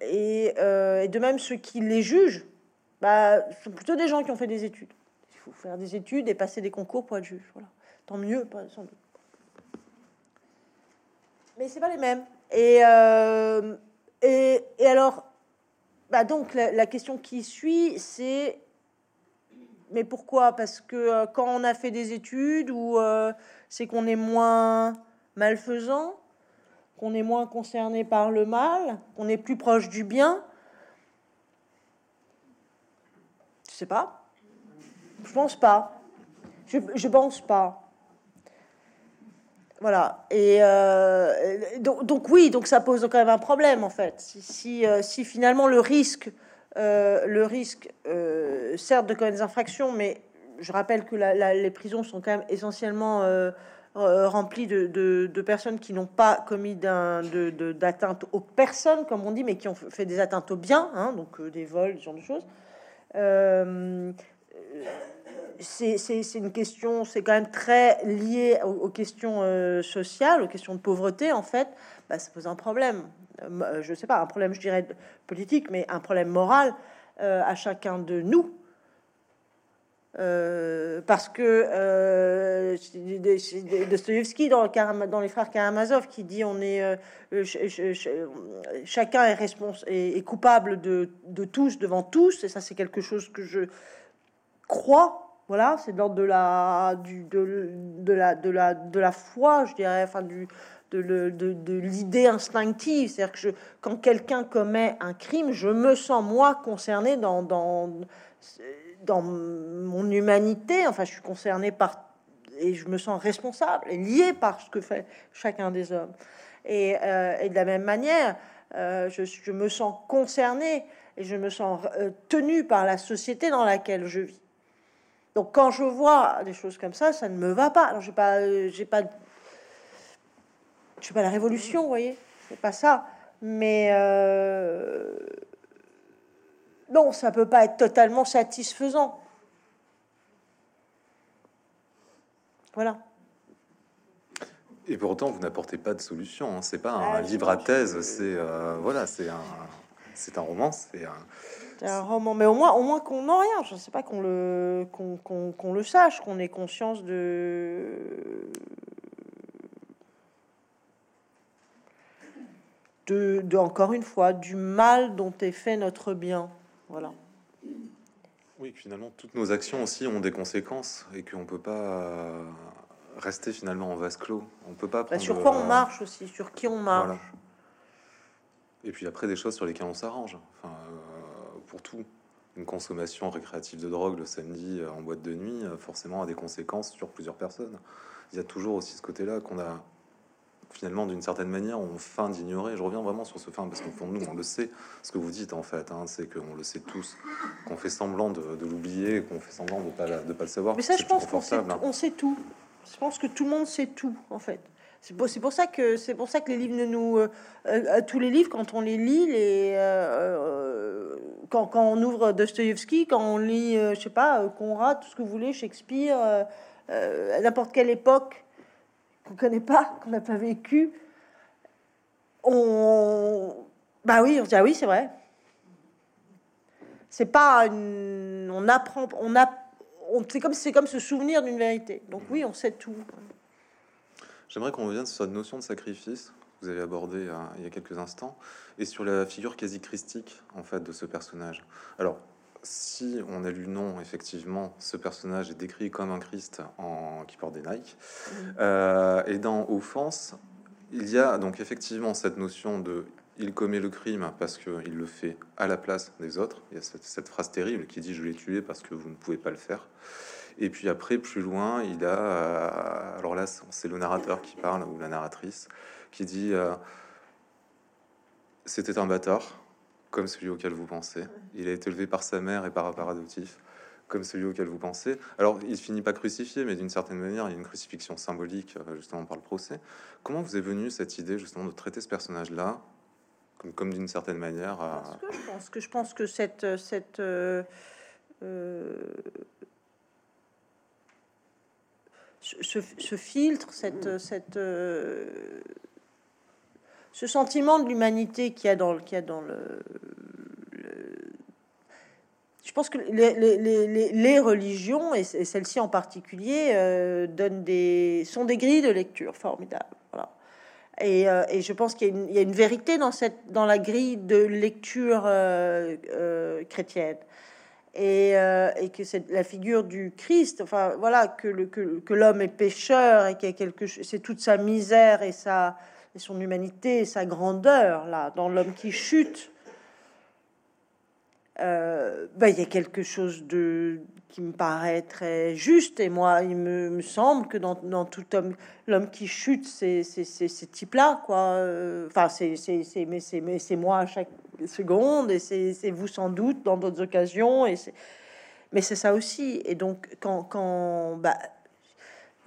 Et, de même ceux qui les jugent bah, sont plutôt des gens qui ont fait des études. Il faut faire des études et passer des concours pour être juge. Voilà. Tant mieux, sans doute. Mais c'est pas les mêmes. Et, euh, et, et, alors, bah donc la, la, question qui suit, c'est mais pourquoi? Parce que euh, quand on a fait des études, ou euh, c'est qu'on est moins malfaisant, qu'on est moins concerné par le mal, qu'on est plus proche du bien. Sais pas. Je pense pas. Je, je pense pas. Voilà. Et euh, donc, donc, oui, donc ça pose quand même un problème en fait. Si, si, euh, finalement le risque, euh, le risque, certes de commettre des infractions, mais je rappelle que les prisons sont quand même essentiellement remplies de, de, de, personnes qui n'ont pas commis d'atteinte aux personnes, comme on dit, mais qui ont fait des atteintes aux biens, hein, donc des vols, ce genre de choses. Euh, c'est une question, c'est quand même très lié aux, questions euh, sociales, aux questions de pauvreté, en fait, bah, ça pose un problème. Euh, je sais pas, un problème, je dirais, politique, mais un problème moral à chacun de nous. Parce que Dostoevsky dans, dans les frères Karamazov qui dit on est chacun est responsable est, coupable de, tous devant tous et ça c'est quelque chose que je crois voilà c'est l'ordre de la du de, de, la de la de la foi je dirais enfin du de, l'idée instinctive c'est-à-dire que je, quand quelqu'un commet un crime je me sens moi concerné dans, dans dans mon humanité enfin je suis concerné par et je me sens responsable et lié par ce que fait chacun des hommes et, euh, de la même manière euh, je, me sens concerné et je me sens euh, tenu par la société dans laquelle je vis donc quand je vois des choses comme ça, ça ne me va pas. Alors j'ai pas, j'ai pas, je sais pas la révolution, vous voyez, c'est pas ça. Mais non, ça peut pas être totalement satisfaisant. Voilà. Et pourtant, vous n'apportez pas de solution. Hein. C'est pas un Ah, livre non, à thèse. C'est euh, voilà, c'est un, c'est un roman. C'est un, un roman, mais au moins, au moins qu'on n'en rien. Je sais pas qu'on le, qu'on, qu'on- qu'on le sache, qu'on ait conscience de, de, de, encore une fois, du mal dont est fait notre bien. Voilà. Oui, finalement, toutes nos actions aussi ont des conséquences et qu'on peut pas rester finalement en vase clos. On peut pas Bah, sur quoi on marche aussi, sur qui on marche. Voilà. Et puis après, des choses sur lesquelles on s'arrange. Enfin, euh, pour tout, une consommation récréative de drogue le samedi euh, en boîte de nuit, euh, forcément, a des conséquences sur plusieurs personnes. Il y a toujours aussi ce côté-là qu'on a finalement, d'une certaine manière, on feint d'ignorer. Je reviens vraiment sur ce fin parce qu'au fond de nous, on le sait. Ce que vous dites en fait, hein, c'est qu'on le sait tous, qu'on fait semblant de, de l'oublier, qu'on fait semblant de pas de pas le savoir. Mais ça, je pense qu'on sait, hein. on sait tout. Je pense que tout le monde sait tout, en fait. C'est pour, pour ça que c'est pour ça que les livres ne nous euh, euh, tous les livres quand on les lit les euh, euh, quand, quand on ouvre Dostoïevski quand on lit euh, je sais pas euh, Conrad tout ce que vous voulez Shakespeare euh, euh, à n'importe quelle époque qu'on connaît pas qu'on n'a pas vécu on bah oui on dit ah oui c'est vrai. C'est pas une, on apprend on a on c'est comme c'est comme se souvenir d'une vérité. Donc oui on sait tout. J'aimerais qu'on revienne sur cette notion de sacrifice que vous avez abordé euh, il y a quelques instants et sur la figure quasi christique en fait de ce personnage. Alors, si on a lu non, effectivement, ce personnage est décrit comme un Christ en qui porte des Nike. Euh, et dans Offense, il y a donc effectivement cette notion de il commet le crime parce qu'il le fait à la place des autres. Il y a cette, cette phrase terrible qui dit je l'ai tué parce que vous ne pouvez pas le faire. Et puis après, plus loin, il a. euh, alors là, c'est le narrateur qui parle, ou la narratrice, qui dit euh, C'était un bâtard, comme celui auquel vous pensez. Il a été élevé par sa mère et par un père adoptif, comme celui auquel vous pensez. Alors, il finit pas crucifié, mais d'une certaine manière, il y a une crucifixion symbolique, euh, justement, par le procès. Comment vous est venue cette idée, justement, de traiter ce personnage-là, comme, d'une certaine manière à- Parce que je pense que pense que cette cette euh, euh, ce, filtre, cette cette euh, ce sentiment de l'humanité qu'il y a dans le qu'il y a dans le, je pense que les, les, les, les- religions et celle-ci en particulier euh, donnent des sont des grilles de lecture formidables. Voilà. Et, euh, et je pense qu'il y, a une- vérité dans, cette, dans la grille de lecture euh, chrétienne. Et, et que c'est la figure du Christ, enfin voilà, que, le, que, que l'homme est pécheur et qu'il quelque c'est toute sa misère et, sa, et son humanité et sa grandeur, là, dans l'homme qui chute. Euh, ben, il y a quelque chose de qui me paraît très juste et moi il me, semble que dans, dans tout homme l'homme qui chute c'est ces types là quoi Euh, enfin c'est mais c'est mais c'est moi à chaque seconde et c'est c'est vous sans doute dans d'autres occasions et c'est mais c'est ça aussi et donc quand quand bah,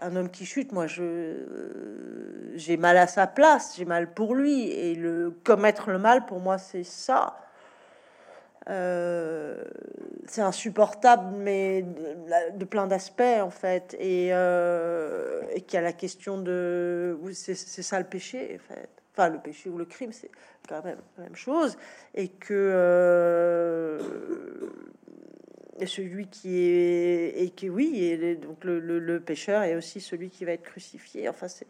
un homme qui chute moi je j'ai mal à sa place j'ai mal pour lui. Et le commettre le mal pour moi c'est ça. Euh, c'est insupportable, mais de, plein d'aspects en fait, et, euh, et qu'il y a la question de, c'est ça le péché en fait, enfin le péché ou le crime, c'est quand même la même chose, et que euh, celui qui est et que oui, et donc le, le, le pécheur est aussi celui qui va être crucifié. Enfin, c'est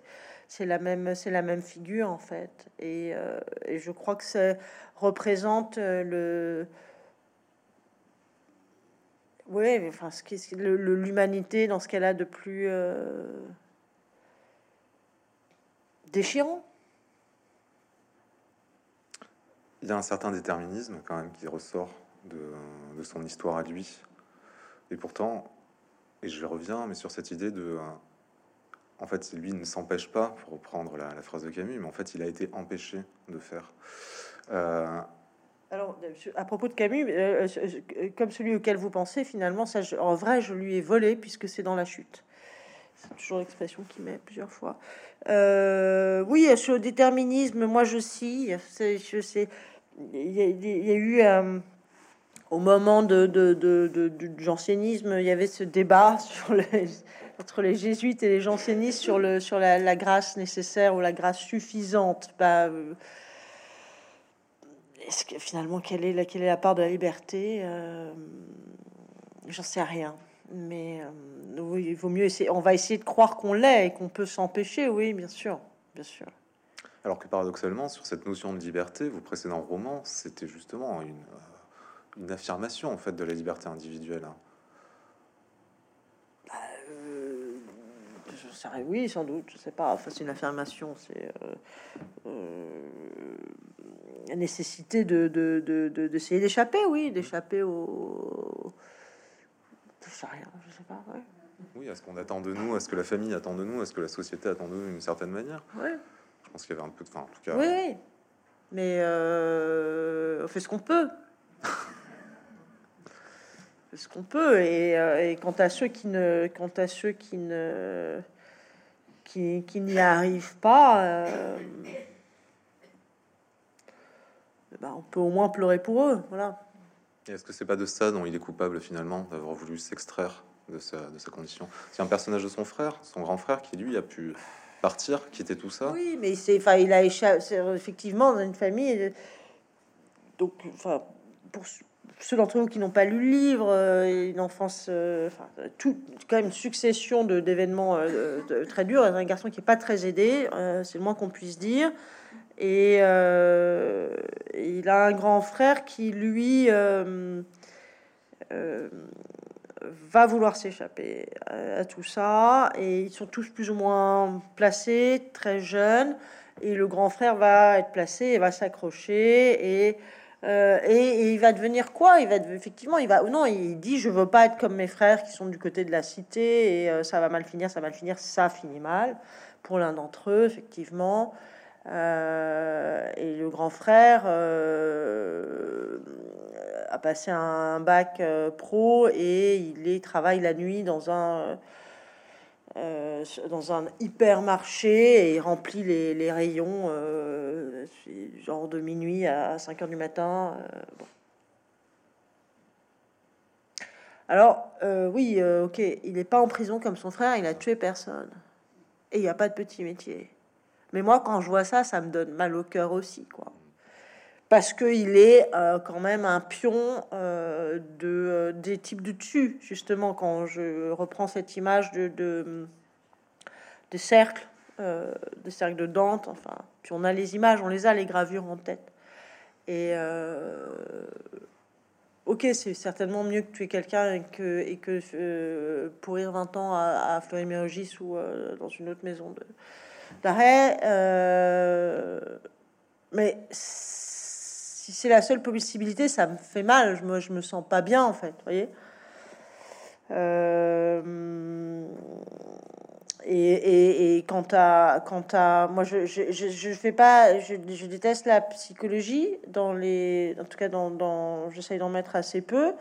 c'est la même c'est la même figure en fait, et, euh, je crois que ça représente euh, le oui, mais enfin, ce qui l'humanité dans ce qu'elle a de plus euh, déchirant. Il y a un certain déterminisme quand même qui ressort de, son histoire à lui. Et pourtant, et je reviens, mais sur cette idée de... en fait, lui ne s'empêche pas, pour reprendre la, phrase de Camus, mais en fait, il a été empêché de faire. Euh, Alors, à propos de Camus, euh, comme celui auquel vous pensez, finalement, ça, je- en vrai, je lui ai volé puisque c'est dans la chute. C'est toujours l'expression qui met plusieurs fois. Euh, oui, sur le déterminisme, moi je sais, je sais, il y, a, il y a eu euh, au moment de, du jansénisme, il y avait ce débat sur les, entre les jésuites et les jansénistes sur, le, sur la, la grâce nécessaire ou la grâce suffisante. Bah, euh, est-ce que finalement, quelle est la, quelle est la part de la liberté euh, J'en sais rien. Mais euh, oui, il vaut mieux essayer. On va essayer de croire qu'on l'est et qu'on peut s'empêcher. Oui, bien sûr, bien sûr. Alors que paradoxalement, sur cette notion de liberté, vos précédents romans, c'était justement une, euh, une affirmation en fait de la liberté individuelle. hein. Euh, je sais, oui, sans doute, je sais pas. Enfin, c'est une affirmation, c'est euh, euh, la nécessité de de- de- de- d'essayer d'échapper, oui, d'échapper au. Je sais rien, je sais pas. Ouais. Oui, à ce qu'on attend de nous, à ce que la famille attend de nous, à ce que la société attend de nous d'une certaine manière. Ouais. Je pense qu'il y avait un peu de, enfin, en tout cas, Oui, oui. Mais euh, on fait ce qu'on peut. ce qu'on peut. Et, euh, et quant à ceux qui ne, quant à ceux qui ne, qui, qui n'y arrivent pas, euh, ben, on peut au moins pleurer pour eux. Voilà. Est-ce que c'est pas de ça dont il est coupable finalement, d'avoir voulu s'extraire de sa, de sa condition? C'est un personnage de son frère, son grand frère, qui lui a pu partir, quitter tout ça. Oui, mais c'est, enfin, il a échappé, effectivement dans une famille. euh, Donc, enfin, pour ceux- d'entre vous qui n'ont pas lu le livre, euh, une enfance, euh, tout, quand même une succession d'événements euh, très durs. Un garçon qui est pas très aidé, c'est le moins qu'on puisse dire. Et il a un grand frère qui, lui, va vouloir s'échapper à, à tout ça. Et ils sont tous plus ou moins placés, très jeunes. Et le grand frère va être placé et va s'accrocher. Et, euh, et, il va devenir quoi? Il va effectivement, il va non, il dit je veux pas être comme mes frères qui sont du côté de la cité et euh, ça va mal finir, ça va mal finir, ça finit mal pour l'un d'entre eux effectivement. Euh, et le grand frère a passé un bac pro et il travaille la nuit dans un euh, dans un hypermarché et remplit les, rayons euh, genre de minuit à 5 heures du matin. euh, bon. Alors, oui, ok, il n'est pas en prison comme son frère, il a tué personne. Et il n'y a pas de petit métier. Mais moi, quand je vois ça, ça me donne mal au cœur aussi, quoi. Parce qu'il est euh, quand même un pion euh, de, euh, des types du dessus, justement, quand je reprends cette image de, de, euh, des cercles de Dante, enfin, puis on a les images, on les a, les gravures en tête. Et ok, c'est certainement mieux que tuer quelqu'un et que, et que pourrir 20 ans à, à Fleury-Mérogis ou dans une autre maison de- d'arrêt. mais si c'est la seule possibilité, ça me fait mal. Je me, je me sens pas bien, en fait. Voyez Euh, et, et, et quant à, quant à, moi, je, je, je, je fais pas, je, je déteste la psychologie dans les, en tout cas, dans, dans j'essaye d'en mettre assez peu,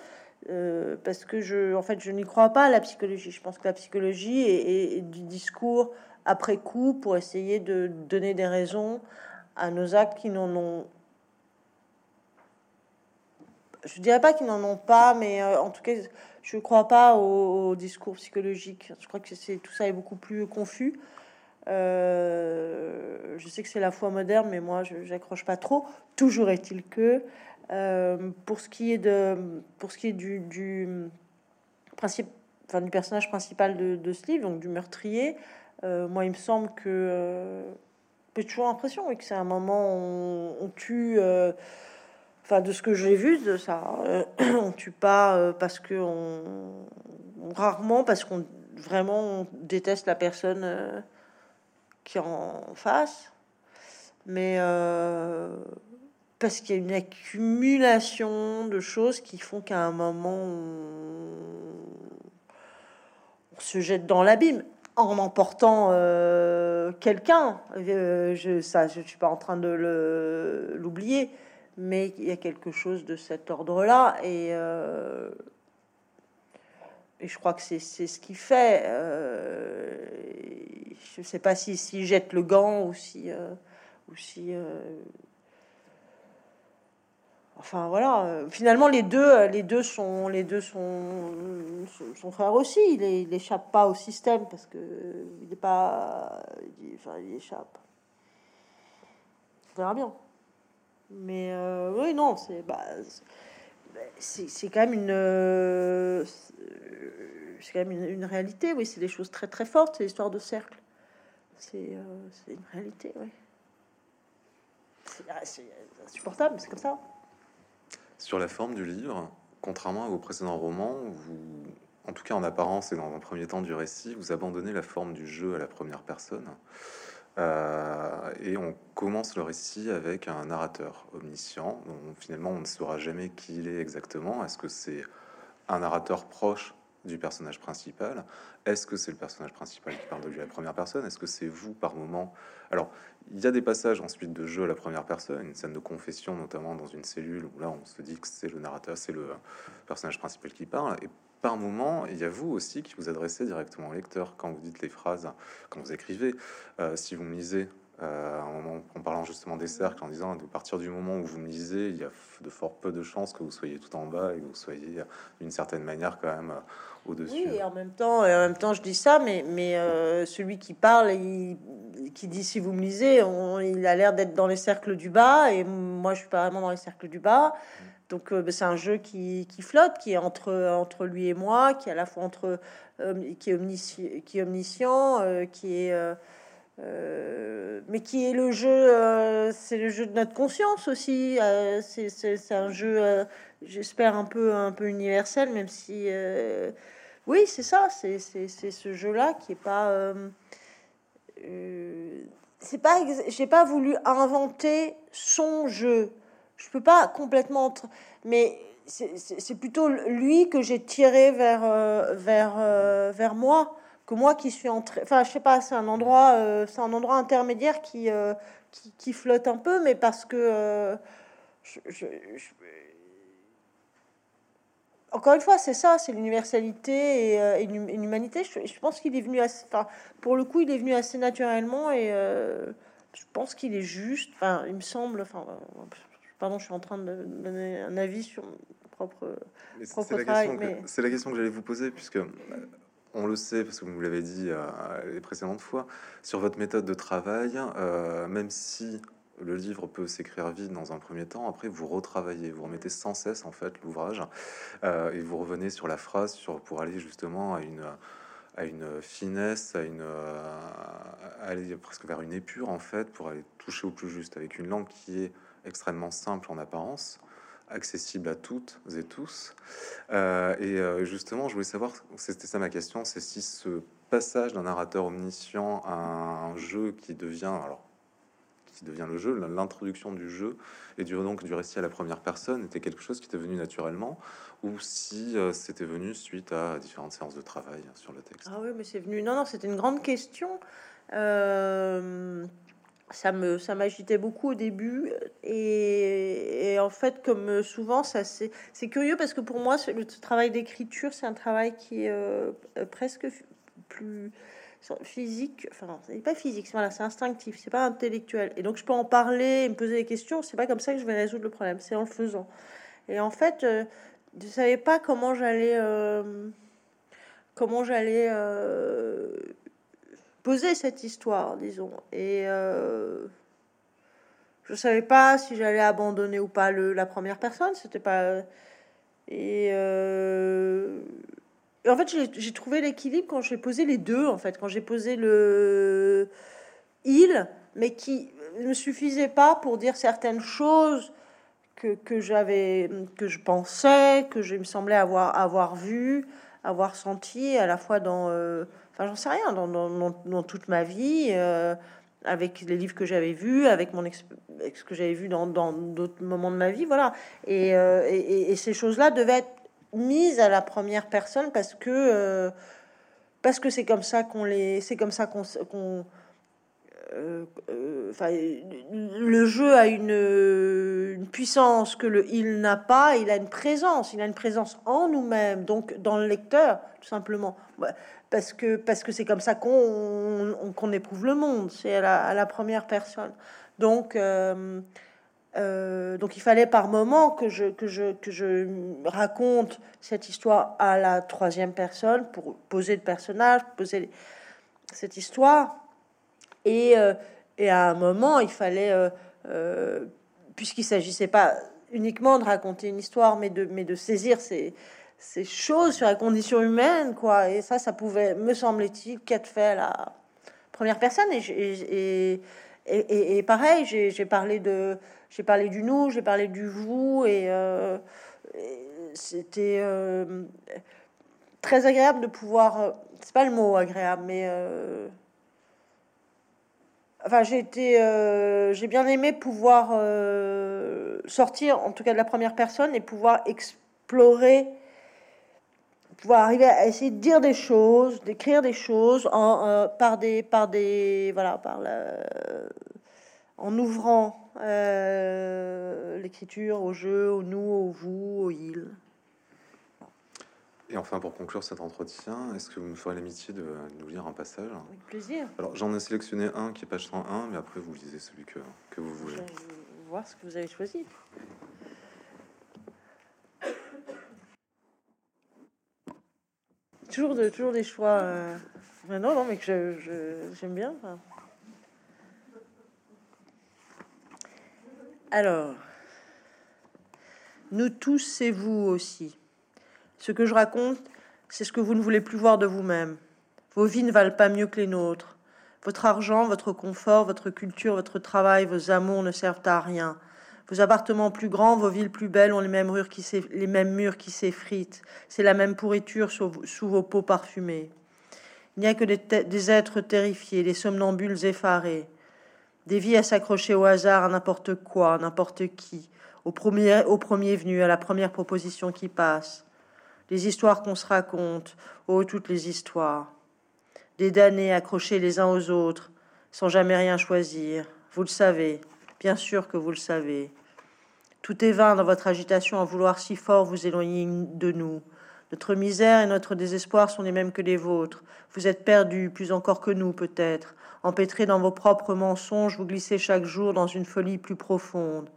euh, parce que je, en fait, je n'y crois pas à la psychologie. Je pense que la psychologie est- est du discours après coup pour essayer de donner des raisons à nos actes qui n'en ont je dirais pas qu'ils n'en ont pas, mais euh, en tout cas, je ne crois pas au, discours psychologique. Je crois que c'est tout ça est beaucoup plus confus. Euh, je sais que c'est la foi moderne, mais moi, je j'accroche pas trop. Toujours est-il que euh, pour ce qui est de, pour ce qui est du, du principe, enfin du personnage principal de, de ce livre, donc du meurtrier, moi, il me semble que j'ai toujours l'impression que c'est un moment où on tue. Enfin, de ce que j'ai vu de ça, euh, on tue pas euh, parce que on, rarement parce qu'on vraiment déteste la personne euh, qui en face, mais parce qu'il y a une accumulation de choses qui font qu'à un moment on, se jette dans l'abîme en emportant quelqu'un. Je, ça, je suis pas en train de l'oublier mais il y a quelque chose de cet ordre-là et euh, et je crois que c'est ce qui fait. Euh, je sais pas si, si jette le gant ou si. Euh, ou si enfin voilà. Finalement, les deux, les deux sont, les deux sont, sont, frères aussi. Il n'échappe pas au système parce que il n'est pas. Il, enfin, il échappe. On verra bien. Mais oui, non, c'est. Bah, c'est quand même une euh, c'est quand même une, réalité oui c'est des choses très très fortes c'est l'histoire de cercle c'est euh, une réalité oui. C'est insupportable c'est comme ça. Sur la forme du livre contrairement à vos précédents romans vous en tout cas en apparence et dans un premier temps du récit vous abandonnez la forme du jeu à la première personne euh, et on commence le récit avec un narrateur omniscient. dont finalement, on ne saura jamais qui il est exactement. Est-ce que c'est un narrateur proche du personnage principal? Est-ce que c'est le personnage principal qui parle de lui à la première personne? Est-ce que c'est vous par moment? Alors, il y a des passages ensuite de jeu à la première personne, une scène de confession notamment dans une cellule où là on se dit que c'est le narrateur, c'est le personnage principal qui parle. Et par moment, il y a vous aussi qui vous adressez directement au lecteur quand vous dites les phrases, quand vous écrivez. Euh, si vous me lisez euh, en parlant justement des cercles, en disant de partir du moment où vous me lisez, il y a de fort peu de chances que vous soyez tout en bas et que vous soyez d'une certaine manière quand même euh, au-dessus. Oui, et en même temps, et en même temps, je dis ça, mais, mais celui qui parle, il, qui dit si vous me lisez, il a l'air d'être dans les cercles du bas, et moi je suis pas vraiment dans les cercles du bas. Donc euh, bah, c'est un jeu qui, flotte, qui est entre, entre lui et moi, qui est à la fois entre euh, qui est, omnisci qui est omniscient, euh, qui est mais qui est le jeu, c'est le jeu de notre conscience aussi. c'est un jeu, j'espère un peu un peu universel, même si oui c'est ça, c'est ce jeu-là qui est pas c'est pas j'ai pas voulu inventer son jeu je peux pas complètement, mais c'est plutôt lui que j'ai tiré vers euh, vers euh, vers moi que moi qui suis entré. Enfin, je sais pas, c'est un endroit, euh, c'est un endroit intermédiaire qui, qui, flotte un peu, mais parce que je, encore une fois, c'est ça, c'est l'universalité et, l'humanité. Je, pense qu'il est venu assez, enfin, pour le coup, il est venu assez naturellement et je pense qu'il est juste. Enfin, il me semble. Enfin, Pardon, je suis en train de donner un avis sur mon propre, propre travail. C'est la question que j'allais vous poser, puisque euh, on le sait, parce que vous l'avez dit euh, les précédentes fois, sur votre méthode de travail, euh, même si le livre peut s'écrire vite dans un premier temps, après vous retravaillez, vous remettez sans cesse en fait l'ouvrage, et vous revenez sur la phrase sur, pour aller justement à une à une finesse, à une aller presque vers une épure en fait, pour aller toucher au plus juste avec une langue qui est extrêmement simple en apparence, accessible à toutes et tous. Euh, et euh, justement, je voulais savoir, c'était ça ma question, c'est si ce passage d'un narrateur omniscient à un jeu qui devient, alors, qui devient le jeu, l'introduction du jeu et du donc du récit à la première personne était quelque chose qui était venu naturellement, ou si euh, c'était venu suite à différentes séances de travail sur le texte? Ah oui, mais c'est venu. Non, non, c'était une grande question. Ça me ça m'agitait beaucoup au début. Et, en fait comme souvent ça c'est c'est curieux parce que pour moi le travail d'écriture c'est un travail qui est euh, presque plus physique enfin c'est pas physique voilà c'est instinctif c'est pas intellectuel. Et donc je peux en parler me poser des questions c'est pas comme ça que je vais résoudre le problème c'est en le faisant. Et en fait euh, je savais pas comment j'allais euh, comment j'allais poser cette histoire, disons. Et euh, je savais pas si j'allais abandonner ou pas le, la première personne. C'était pas. Et, euh, en fait, j'ai trouvé l'équilibre quand j'ai posé les deux. En fait, quand j'ai posé le il, mais qui ne suffisait pas pour dire certaines choses que, que j'avais, que je pensais, que je me semblais avoir avoir vu, avoir senti à la fois dans euh, j'en sais rien, dans, toute ma vie, euh, avec les livres que j'avais vus, avec mon ce que j'avais vu dans d'autres moments de ma vie, voilà. Euh, et, et, ces choses-là devaient être mises à la première personne parce que euh, parce que c'est comme ça qu'on les, c'est comme ça qu'on enfin, le jeu a une, une puissance que le il n'a pas, il a une présence, il a une présence en nous-mêmes, donc dans le lecteur, tout simplement. Parce que parce que c'est comme ça qu'on qu'on éprouve le monde, c'est à, la, première personne. Donc euh, euh, donc il fallait par moment que je, que, je, que je raconte cette histoire à la troisième personne pour poser le personnage, poser cette histoire. Et, euh, et à un moment, il fallait, puisqu'il s'agissait pas uniquement de raconter une histoire, mais de, mais de saisir ces, ces choses sur la condition humaine, quoi. Et ça, ça pouvait, me semble-t-il, qu'être fait à la première personne. Et, et, et, et pareil, j'ai parlé de j'ai parlé du nous, j'ai parlé du vous, et, euh, c'était euh, très agréable de pouvoir. Euh, c'est pas le mot agréable, mais enfin j'ai été, j'ai bien aimé pouvoir sortir, en tout cas de la première personne, et pouvoir explorer pouvoir arriver à essayer de dire des choses, d'écrire des choses en, par des par des voilà par la, en ouvrant euh, l'écriture au jeu, au nous, au vous, au il. Et enfin, pour conclure cet entretien, est-ce que vous me ferez l'amitié de nous lire un passage? Avec plaisir. Alors, j'en ai sélectionné un qui est page 101, mais après, vous lisez celui que, que vous voulez. Je vais voir ce que vous avez choisi. Toujours, de, toujours des choix. Euh... Non, non, mais que j'aime je, bien. Alors, nous tous et vous aussi. Ce que je raconte, c'est ce que vous ne voulez plus voir de vous-même. Vos vies ne valent pas mieux que les nôtres. Votre argent, votre confort, votre culture, votre travail, vos amours ne servent à rien. Vos appartements plus grands, vos villes plus belles ont les mêmes, murs qui les mêmes murs qui s'effritent. C'est la même pourriture sous, vos peaux parfumées. Il n'y a que des, des êtres terrifiés, des somnambules effarés des vies à s'accrocher au hasard à n'importe quoi, n'importe qui, au premier, au premier venu, à la première proposition qui passe. Les histoires qu'on se raconte, oh, toutes les histoires. Des damnés accrochés les uns aux autres, sans jamais rien choisir. Vous le savez, bien sûr que vous le savez. Tout est vain dans votre agitation à vouloir si fort vous éloigner de nous. Notre misère et notre désespoir sont les mêmes que les vôtres. Vous êtes perdus, plus encore que nous peut-être. Empêtrés dans vos propres mensonges, vous glissez chaque jour dans une folie plus profonde.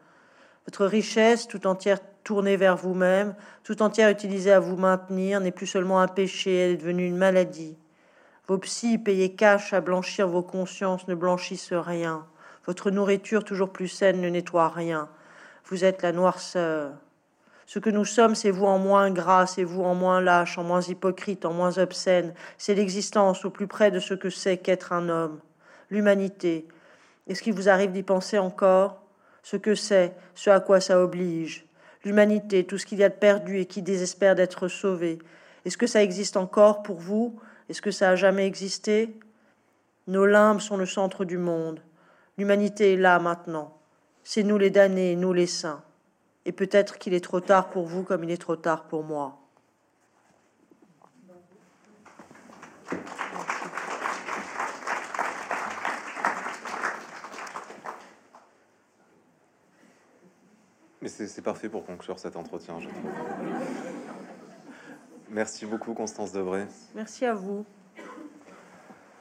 Votre richesse, tout entière tournée vers vous-même, tout entière utilisée à vous maintenir, n'est plus seulement un péché, elle est devenue une maladie. Vos psys payés cash à blanchir vos consciences ne blanchissent rien. Votre nourriture toujours plus saine ne nettoie rien. Vous êtes la noirceur. Ce que nous sommes, c'est vous en moins gras, c'est vous en moins lâche, en moins hypocrite, en moins obscène. C'est l'existence au plus près de ce que c'est qu'être un homme. L'humanité. Est-ce qu'il vous arrive d'y penser encore? Ce que c'est, ce à quoi ça oblige. L'humanité, tout ce qu'il y a de perdu et qui désespère d'être sauvé. Est-ce que ça existe encore pour vous? Est-ce que ça a jamais existé? Nos limbes sont le centre du monde. L'humanité est là maintenant. C'est nous les damnés, nous les saints et peut-être qu'il est trop tard pour vous comme il est trop tard pour moi. Mais c'est parfait pour conclure cet entretien, je trouve. Merci beaucoup, Constance Debray. Merci à vous.